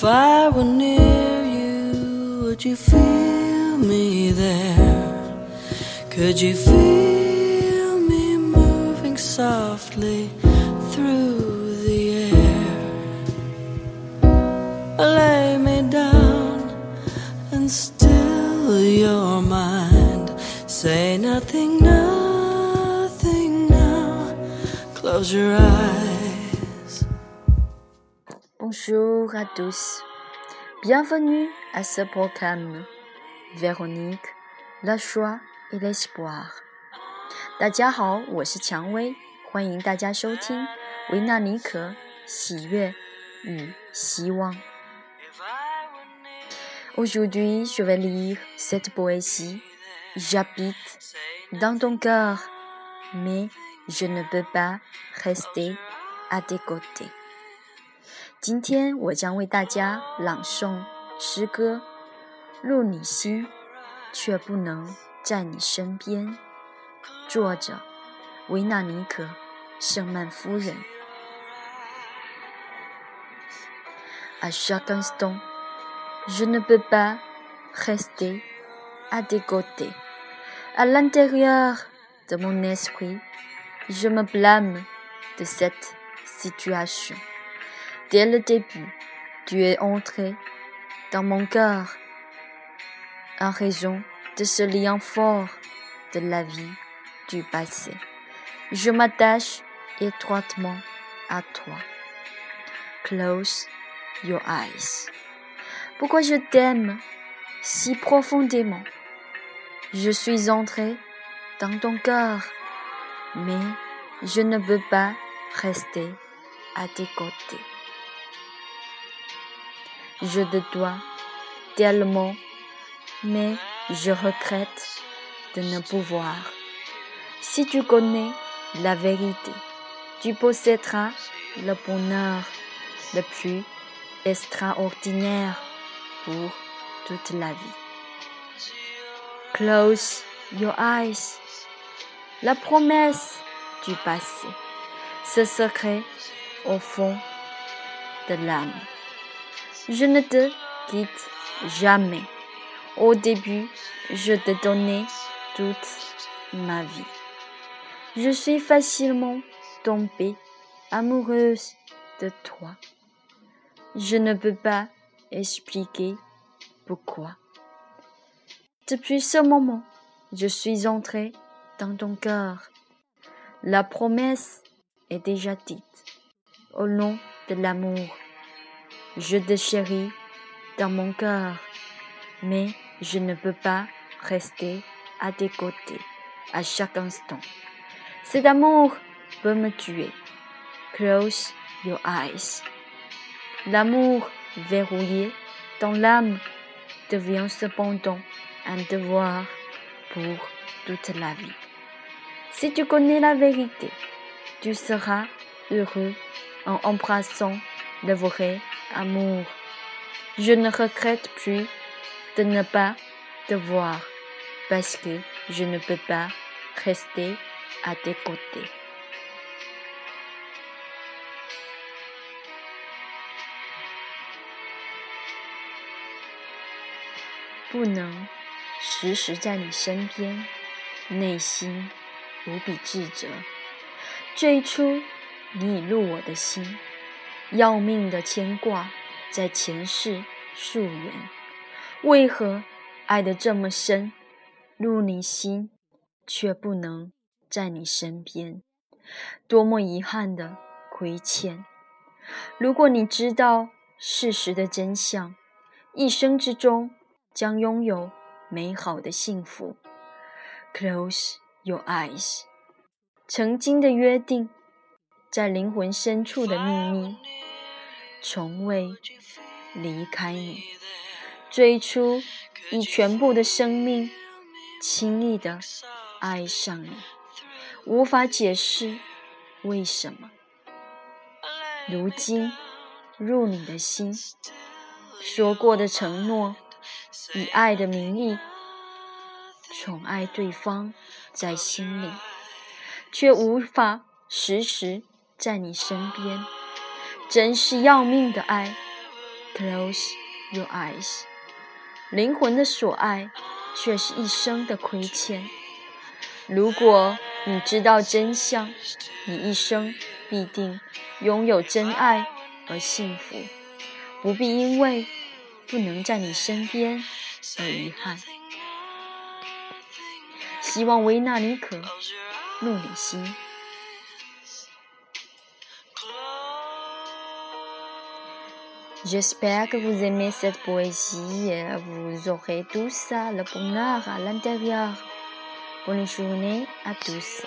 If I were near you, would you feel me there? Could you feel me moving softly through the air? Lay me down and still your mind. Say nothing, nothing now. Close your eyes. Bonjour à tous. Bienvenue à ce programme. Véronique, la joie et l'espoir. 大家好，我是蔷薇，欢迎大家收听维纳尼可喜悦与希望。Aujourd'hui, je vais lire cette poésie. J'habite dans ton cœur, mais je ne peux pas rester à tes côtés. 今天我将为大家朗诵诗歌《入你心，却不能在你身边》，作者维纳尼可·圣曼夫人。À chaque instant, je ne peux pas rester à tes côtés. À l'intérieur de mon esprit, je me blâme de cette situation. Dès le début, tu es entré dans mon cœur en raison de ce lien fort de la vie du passé. Je m'attache étroitement à toi. Close your eyes. Pourquoi je t'aime si profondément? Je suis entré dans ton cœur, mais je ne peux pas rester à tes côtés. Je te dois tellement, mais je regrette de ne pouvoir. Si tu connais la vérité, tu posséderas le bonheur le plus extraordinaire pour toute la vie. Close your eyes. La promesse du passé, ce secret au fond de l'âme. Je ne te quitte jamais. Au début, je te donnais toute ma vie. Je suis facilement tombée amoureuse de toi. Je ne peux pas expliquer pourquoi. Depuis ce moment, je suis entrée dans ton cœur. La promesse est déjà dite. Au nom de l'amour, je te chéris dans mon cœur, mais je ne peux pas rester à tes côtés à chaque instant. Cet amour peut me tuer. Close your eyes. L'amour verrouillé dans l'âme devient cependant un devoir pour toute la vie. Si tu connais la vérité, tu seras heureux en embrassant le vrai amour. Je ne regrette plus de ne pas te voir parce que je ne peux pas rester à tes côtés. 不要命的牵挂在前世溯源。为何爱得这么深，入你心却不能在你身边？多么遗憾的亏欠！如果你知道事实的真相，一生之中。将拥有美好的幸福。Close your eyes。曾经的约定，在灵魂深处的秘密，从未离开你。最初以全部的生命，轻易的爱上你，无法解释为什么。如今入你的心，说过的承诺。以爱的名义宠爱对方，在心里，却无法时时在你身边，真是要命的爱。close your eyes。灵魂的所爱，却是一生的亏欠。如果你知道真相，你一生必定拥有真爱而幸福，不必因为不能在你身边而遗憾。希望维纳尼可·穆里辛。J'espère que vous aimez cette poésie. Vous aurez tous le bonheur à l'intérieur. Bonne journée à tous.